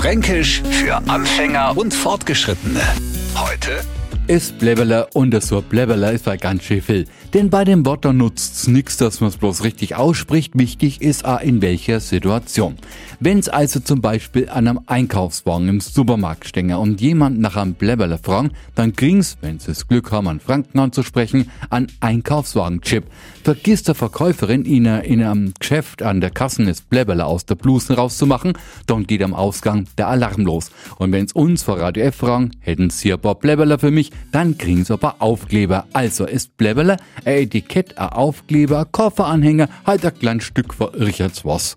Fränkisch für Anfänger und Fortgeschrittene. Heute Es Bläbberler und das Wort Bläbberler ist bei ganz schön viel. Denn bei dem Wort da nutzt's nix, dass man's bloß richtig ausspricht. Wichtig ist auch in welcher Situation. Wenn's also zum Beispiel an einem Einkaufswagen im Supermarkt stänge und jemand nach einem Bläbberler fragen, dann kriegen's, wenn's das Glück haben, an Franken anzusprechen, an Einkaufswagen-Chip. Vergisst der Verkäuferin in, a- in einem Geschäft an der Kassen das Bläbberler aus der Blusen rauszumachen, dann geht am Ausgang der Alarm los. Und wenn's uns vor Radio F fragen, hätten sie ein paar Bläbberler für mich, dann kriegen sie ein paar Aufkleber. Also ist Bläbberler ein Etikett, ein Aufkleber, ein Kofferanhänger, halt ein kleines Stück für Richards was.